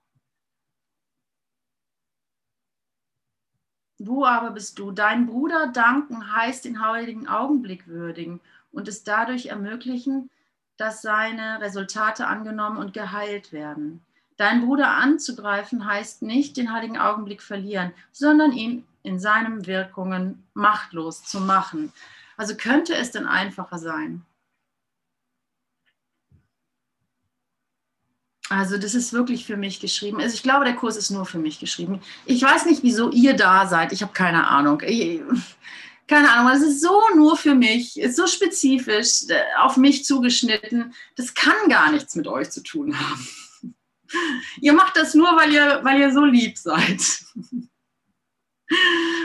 Wo aber bist du? Dein Bruder danken heißt den heiligen Augenblick würdigen und es dadurch ermöglichen, dass seine Resultate angenommen und geheilt werden. Dein Bruder anzugreifen heißt nicht den heiligen Augenblick verlieren, sondern ihn in seinen Wirkungen machtlos zu machen. Also könnte es denn einfacher sein? Also das ist wirklich für mich geschrieben. Also ich glaube, der Kurs ist nur für mich geschrieben. Ich weiß nicht, wieso ihr da seid. Ich habe keine Ahnung. Ich, keine Ahnung, es ist so nur für mich, ist so spezifisch, äh, auf mich zugeschnitten. Das kann gar nichts mit euch zu tun haben. (laughs) Ihr macht das nur, weil ihr, weil ihr so lieb seid. (laughs)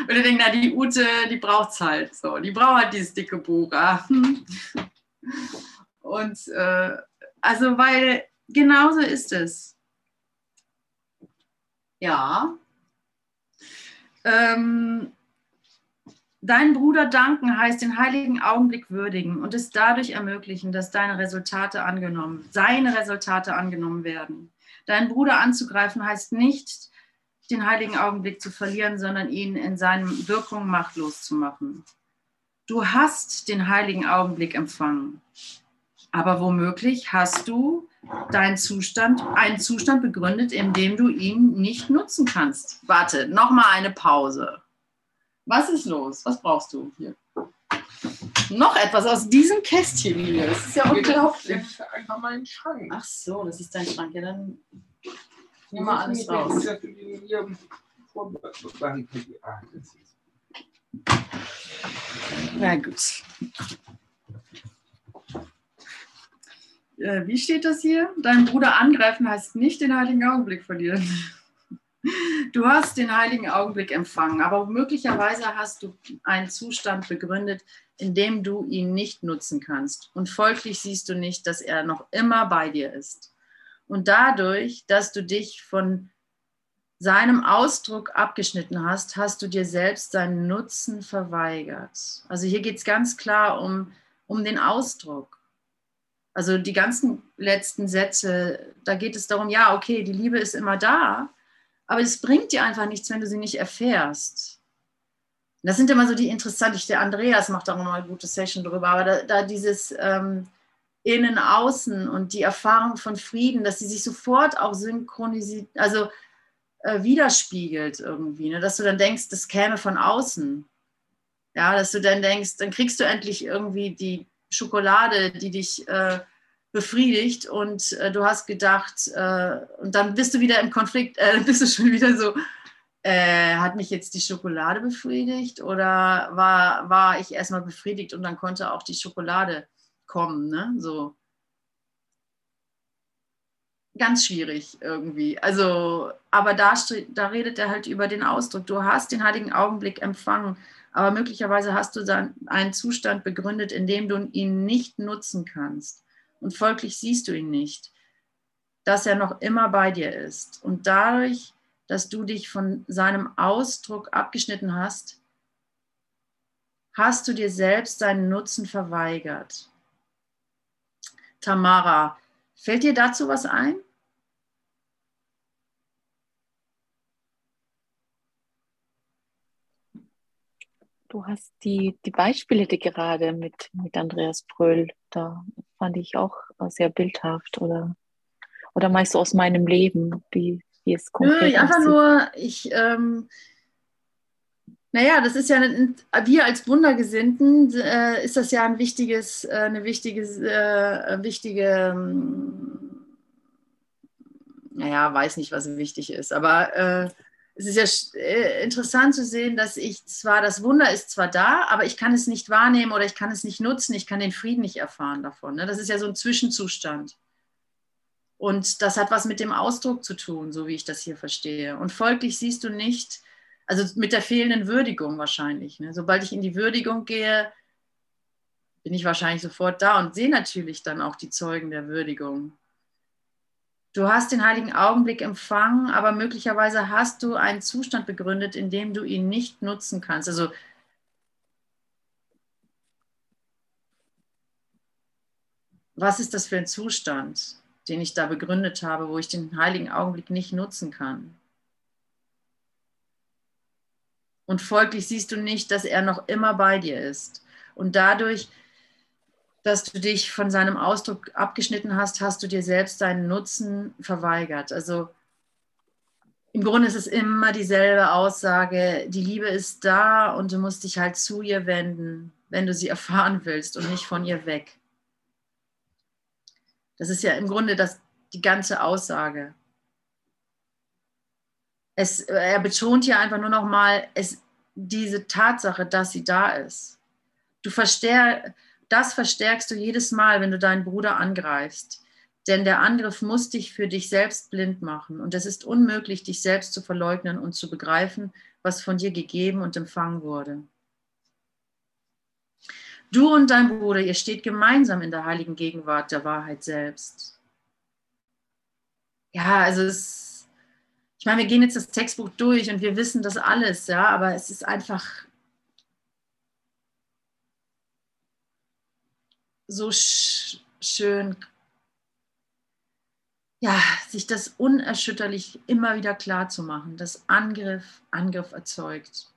Und ihr denkt, na, die Ute, die braucht es halt so. Die braucht halt dieses dicke Buch. Ah. (laughs) Und äh, also, weil genauso ist es. Ja. Ähm, Dein Bruder danken heißt den heiligen Augenblick würdigen und es dadurch ermöglichen, dass deine Resultate angenommen, seine Resultate angenommen werden. Deinen Bruder anzugreifen heißt nicht, den heiligen Augenblick zu verlieren, sondern ihn in seinen Wirkungen machtlos zu machen. Du hast den heiligen Augenblick empfangen, aber womöglich hast du deinen Zustand, einen Zustand begründet, in dem du ihn nicht nutzen kannst. Warte, nochmal eine Pause. Was ist los? Was brauchst du hier? Noch etwas aus diesem Kästchen hier. Das ist ja unglaublich. Ist einfach mein Schrank. Ach so, das ist dein Schrank. Ja, dann Nimm mal alles raus. Na gut. Äh, wie steht das hier? Deinen Bruder angreifen heißt nicht den heiligen Augenblick verlieren. Du hast den heiligen Augenblick empfangen, aber möglicherweise hast du einen Zustand begründet, in dem du ihn nicht nutzen kannst. Und folglich siehst du nicht, dass er noch immer bei dir ist. Und dadurch, dass du dich von seinem Ausdruck abgeschnitten hast, hast du dir selbst seinen Nutzen verweigert. Also hier geht es ganz klar um, um den Ausdruck. Also die ganzen letzten Sätze, da geht es darum, ja, okay, die Liebe ist immer da, aber es bringt dir einfach nichts, wenn du sie nicht erfährst. Das sind immer so die interessanten, der Andreas macht auch nochmal eine gute Session drüber, aber da, da dieses, ähm, Innen, Außen und die Erfahrung von Frieden, dass sie sich sofort auch synchronisiert, also äh, widerspiegelt irgendwie, ne? dass du dann denkst, das käme von außen. Ja, dass du dann denkst, dann kriegst du endlich irgendwie die Schokolade, die dich äh, befriedigt und äh, du hast gedacht, äh, und dann bist du wieder im Konflikt, äh, bist du schon wieder so, äh, hat mich jetzt die Schokolade befriedigt oder war, war ich erstmal befriedigt und dann konnte auch die Schokolade kommen. Ne? So ganz schwierig irgendwie. Also, aber da, da redet er halt über den Ausdruck. Du hast den heiligen Augenblick empfangen, aber möglicherweise hast du dann einen Zustand begründet, in dem du ihn nicht nutzen kannst. Und folglich siehst du ihn nicht, dass er noch immer bei dir ist. Und dadurch, dass du dich von seinem Ausdruck abgeschnitten hast, hast du dir selbst seinen Nutzen verweigert. Tamara, fällt dir dazu was ein?
Du hast die, die Beispiele, die gerade mit, mit Andreas Bröll, da fand ich auch sehr bildhaft oder, oder meinst du aus meinem Leben, wie, wie es konkret
Nö, einfach nur, ich, ähm, naja, das ist ja, wir als Wundergesinnten, äh, ist das ja ein wichtiges, äh, eine wichtige, äh, wichtige, ähm, naja, weiß nicht, was wichtig ist, aber äh, es ist ja äh, interessant zu sehen, dass ich zwar, das Wunder ist zwar da, aber ich kann es nicht wahrnehmen oder ich kann es nicht nutzen, ich kann den Frieden nicht erfahren davon. Ne? Das ist ja so ein Zwischenzustand. Und das hat was mit dem Ausdruck zu tun, so wie ich das hier verstehe. Und folglich siehst du nicht, also mit der fehlenden Würdigung wahrscheinlich. Ne? Sobald ich in die Würdigung gehe, bin ich wahrscheinlich sofort da und sehe natürlich dann auch die Zeugen der Würdigung. Du hast den heiligen Augenblick empfangen, aber möglicherweise hast du einen Zustand begründet, in dem du ihn nicht nutzen kannst. Also was ist das für ein Zustand, den ich da begründet habe, wo ich den heiligen Augenblick nicht nutzen kann? Und folglich siehst du nicht, dass er noch immer bei dir ist. Und dadurch dass du dich von seinem Ausdruck abgeschnitten hast, hast du dir selbst deinen Nutzen verweigert. Also im Grunde ist es immer dieselbe Aussage, die Liebe ist da und du musst dich halt zu ihr wenden, wenn du sie (laughs) erfahren willst und nicht von ihr weg. Das ist ja im Grunde das, die ganze Aussage. Es, er betont hier einfach nur noch mal es, diese Tatsache, dass sie da ist. Du verstehst, das verstärkst du jedes Mal, wenn du deinen Bruder angreifst. Denn der Angriff muss dich für dich selbst blind machen. Und es ist unmöglich, dich selbst zu verleugnen und zu begreifen, was von dir gegeben und empfangen wurde. Du und dein Bruder, ihr steht gemeinsam in der heiligen Gegenwart der Wahrheit selbst. Ja, also es, ich meine, wir gehen jetzt das Textbuch durch und wir wissen das alles, ja, aber es ist einfach so sch schön, ja, sich das unerschütterlich immer wieder klar zu machen, dass Angriff Angriff erzeugt,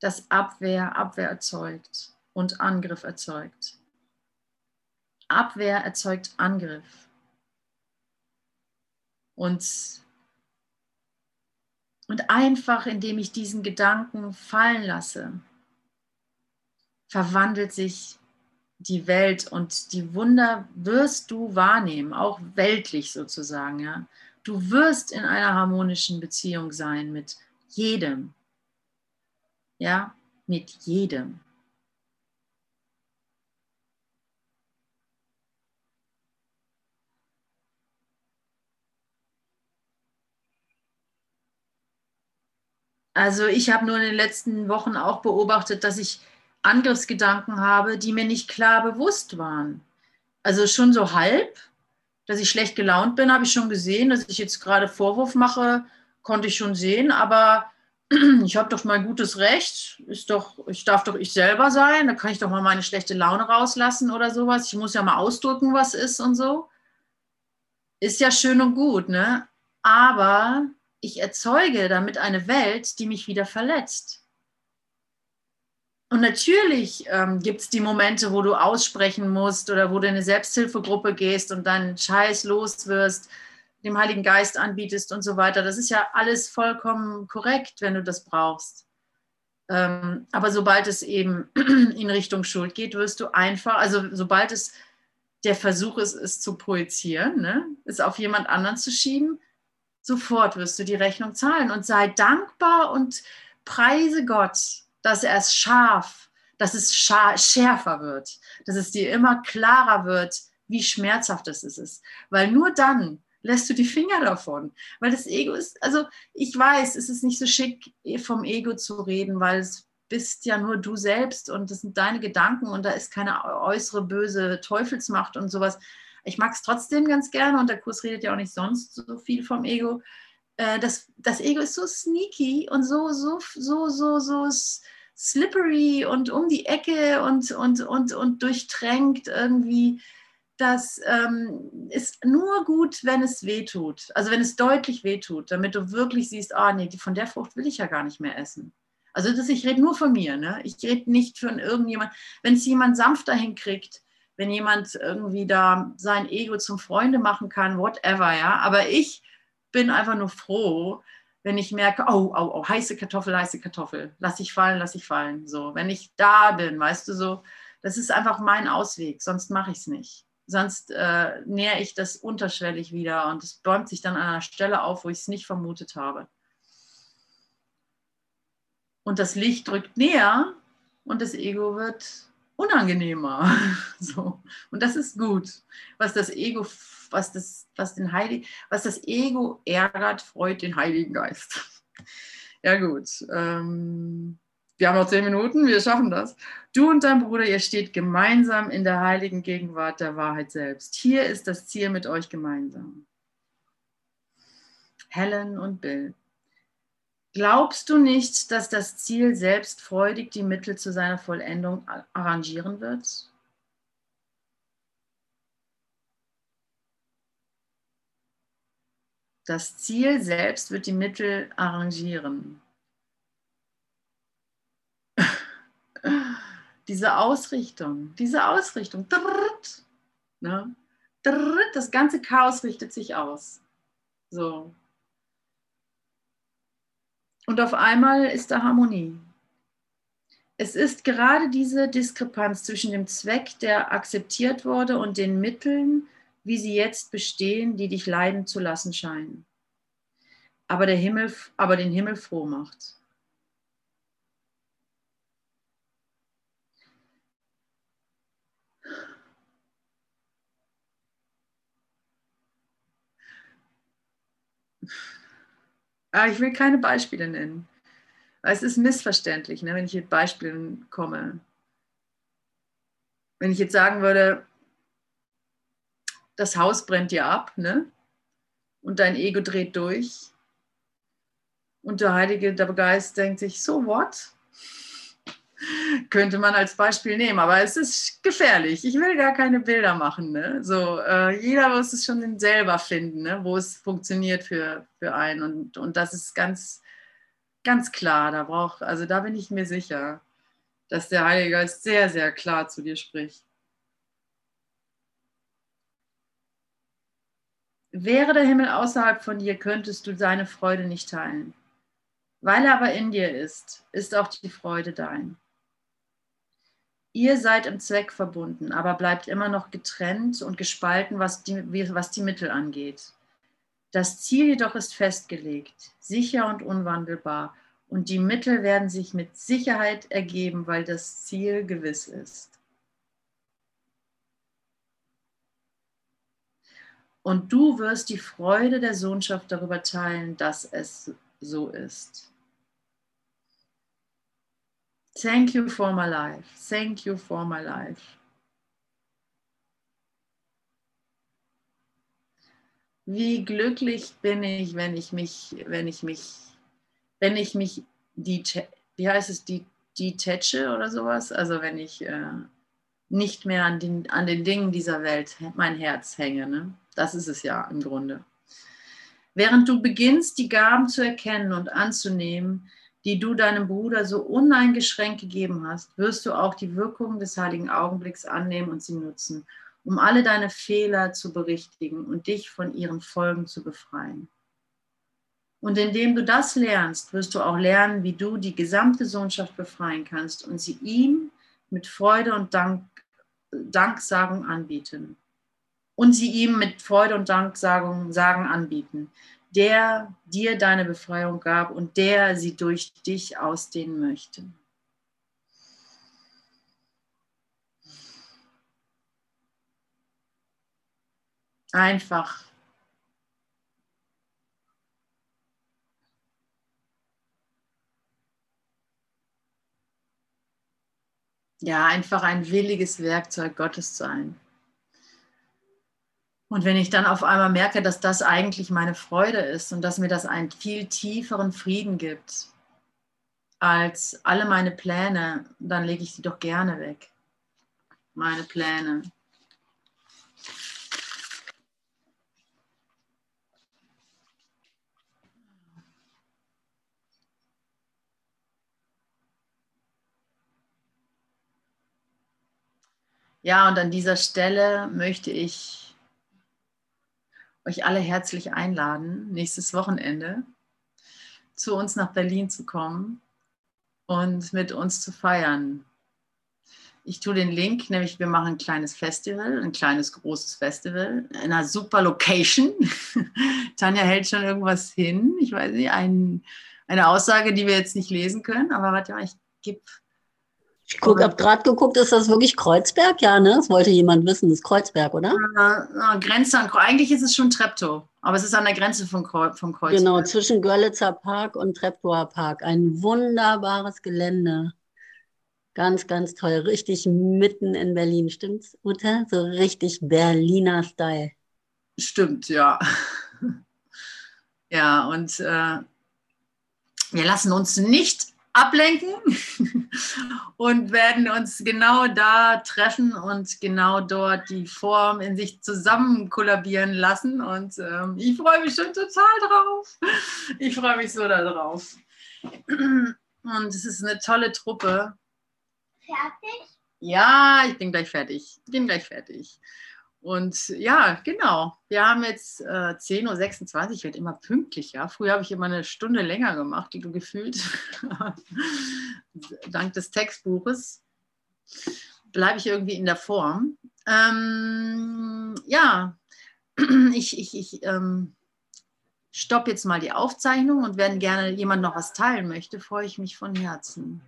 dass Abwehr Abwehr erzeugt und Angriff erzeugt. Abwehr erzeugt Angriff. Und, und einfach, indem ich diesen Gedanken fallen lasse, verwandelt sich die Welt und die Wunder wirst du wahrnehmen, auch weltlich sozusagen. Ja? Du wirst in einer harmonischen Beziehung sein mit jedem. Ja, mit jedem. Also ich habe nur in den letzten Wochen auch beobachtet, dass ich Angriffsgedanken habe, die mir nicht klar bewusst waren. Also schon so halb, dass ich schlecht gelaunt bin, habe ich schon gesehen, dass ich jetzt gerade Vorwurf mache, konnte ich schon sehen, aber (clears throat) ich habe doch mein gutes Recht, ist doch, ich darf doch ich selber sein, da kann ich doch mal meine schlechte Laune rauslassen oder sowas. Ich muss ja mal ausdrücken, was ist und so. Ist ja schön und gut, ne? Aber ich erzeuge damit eine Welt, die mich wieder verletzt. Und natürlich ähm, gibt es die Momente, wo du aussprechen musst oder wo du in eine Selbsthilfegruppe gehst und dann Scheiß los wirst, dem Heiligen Geist anbietest und so weiter. Das ist ja alles vollkommen korrekt, wenn du das brauchst. Ähm, aber sobald es eben (clears throat) in Richtung Schuld geht, wirst du einfach, also sobald es der Versuch ist, es zu projizieren, ne, es auf jemand anderen zu schieben, sofort wirst du die Rechnung zahlen und sei dankbar und preise Gott, dass er es scharf, dass es schärfer wird, dass es dir immer klarer wird, wie schmerzhaft es ist. Weil nur dann lässt du die Finger davon. Weil das Ego ist, also ich weiß, es ist nicht so schick, vom Ego zu reden, weil es bist ja nur du selbst und das sind deine Gedanken und da ist keine äußere böse Teufelsmacht und sowas. Ich mag es trotzdem ganz gerne und der Kurs redet ja auch nicht sonst so viel vom Ego. äh, das, das Ego ist so sneaky und so, so, so, so, so slippery und um die Ecke und, und, und, und durchtränkt irgendwie. Das ähm, ist nur gut, wenn es wehtut. Also wenn es deutlich wehtut, damit du wirklich siehst, ah nee, von der Frucht will ich ja gar nicht mehr essen. Also das, ich rede nur von mir, ne? Ich rede nicht von irgendjemand. Wenn es jemand sanfter hinkriegt, wenn jemand irgendwie da sein Ego zum Freunde machen kann, whatever, ja. Aber ich bin einfach nur froh, wenn ich merke, oh, oh, oh, heiße Kartoffel, heiße Kartoffel, lass ich fallen, lass ich fallen. So, wenn ich da bin, weißt du so, das ist einfach mein Ausweg, sonst mache ich es nicht. Sonst äh, nähere ich das unterschwellig wieder und es bäumt sich dann an einer Stelle auf, wo ich es nicht vermutet habe. Und das Licht drückt näher und das Ego wird unangenehmer. (laughs) So. Und das ist gut. Was das Ego, was das, was den Heiligen, was das Ego ärgert, freut den Heiligen Geist. (laughs) Ja, gut. Ähm, wir haben noch zehn Minuten, wir schaffen das. Du und dein Bruder, ihr steht gemeinsam in der heiligen Gegenwart der Wahrheit selbst. Hier ist das Ziel mit euch gemeinsam. Helen und Bill. Glaubst du nicht, dass das Ziel selbst freudig die Mittel zu seiner Vollendung arrangieren wird? Das Ziel selbst wird die Mittel arrangieren. (laughs) diese Ausrichtung, diese Ausrichtung, ne? das ganze Chaos richtet sich aus. So, und auf einmal ist da Harmonie. Es ist gerade diese Diskrepanz zwischen dem Zweck, der akzeptiert wurde, und den Mitteln, wie sie jetzt bestehen, die dich leiden zu lassen scheinen. Aber, der Himmel, aber den Himmel froh macht. Ah, ich will keine Beispiele nennen. Es ist missverständlich, ne, wenn ich mit Beispielen komme. Wenn ich jetzt sagen würde, das Haus brennt dir ab, ne? Und dein Ego dreht durch. Und der Heilige, der Geist denkt sich, so what? Könnte man als Beispiel nehmen. Aber es ist gefährlich. Ich will gar keine Bilder machen. Ne? So, äh, jeder muss es schon selber finden, ne? wo es funktioniert für, für einen. Und, und das ist ganz, ganz klar. Da braucht, also da bin ich mir sicher, dass der Heilige Geist sehr, sehr klar zu dir spricht. Wäre der Himmel außerhalb von dir, könntest du seine Freude nicht teilen. Weil er aber in dir ist, ist auch die Freude dein. Ihr seid im Zweck verbunden, aber bleibt immer noch getrennt und gespalten, was die, was die Mittel angeht. Das Ziel jedoch ist festgelegt, sicher und unwandelbar, und die Mittel werden sich mit Sicherheit ergeben, weil das Ziel gewiss ist. Und du wirst die Freude der Sohnschaft darüber teilen, dass es so ist. Thank you for my life. Thank you for my life. Wie glücklich bin ich, wenn ich mich, wenn ich mich, wenn ich mich wie heißt es, die, tätsche oder sowas? Also wenn ich äh, nicht mehr an den, an den Dingen dieser Welt mein Herz hänge. Ne? Das ist es ja im Grunde. Während du beginnst, die Gaben zu erkennen und anzunehmen, die du deinem Bruder so uneingeschränkt gegeben hast, wirst du auch die Wirkung des heiligen Augenblicks annehmen und sie nutzen, um alle deine Fehler zu berichtigen und dich von ihren Folgen zu befreien. Und indem du das lernst, wirst du auch lernen, wie du die gesamte Sohnschaft befreien kannst und sie ihm mit Freude und Dank, Danksagung anbieten. Und sie ihm mit Freude und Danksagung sagen anbieten der dir deine Befreiung gab und der sie durch dich ausdehnen möchte. Einfach ja, einfach ein williges Werkzeug Gottes sein. Und wenn ich dann auf einmal merke, dass das eigentlich meine Freude ist und dass mir das einen viel tieferen Frieden gibt als alle meine Pläne, dann lege ich sie doch gerne weg. Meine Pläne. Ja, und an dieser Stelle möchte ich euch alle herzlich einladen, nächstes Wochenende zu uns nach Berlin zu kommen und mit uns zu feiern. Ich tue den Link, nämlich wir machen ein kleines Festival, ein kleines großes Festival in einer super Location. (laughs) Tanja hält schon irgendwas hin. Ich weiß nicht, ein, eine Aussage, die wir jetzt nicht lesen können, aber warte mal, ich gebe
ich guck, habe gerade geguckt, ist das wirklich Kreuzberg? Ja, ne? Das wollte jemand wissen. Das ist Kreuzberg, oder?
Äh, Grenze an Eigentlich ist es schon Treptow, aber es ist an der Grenze von, vom Kreuzberg.
Genau, zwischen Görlitzer Park und Treptower Park. Ein wunderbares Gelände. Ganz, ganz toll. Richtig mitten in Berlin, stimmt's, Ute? So richtig Berliner Style.
Stimmt, ja. (laughs) ja, und äh, wir lassen uns nicht ablenken (laughs) und werden uns genau da treffen und genau dort die Form in sich zusammen kollabieren lassen. Und ähm, ich freue mich schon total drauf. Ich freue mich so darauf. Und es ist eine tolle Truppe.
Fertig?
Ja, ich bin gleich fertig. Ich bin gleich fertig. Und ja, genau. Wir haben jetzt äh, 10.26 Uhr. Ich werde immer pünktlicher. Früher habe ich immer eine Stunde länger gemacht, die du gefühlt. (laughs) Dank des Textbuches bleibe ich irgendwie in der Form. Ähm, ja, (clears throat) ich, ich, ich ähm, stoppe jetzt mal die Aufzeichnung und wenn gerne jemand noch was teilen möchte, freue ich mich von Herzen.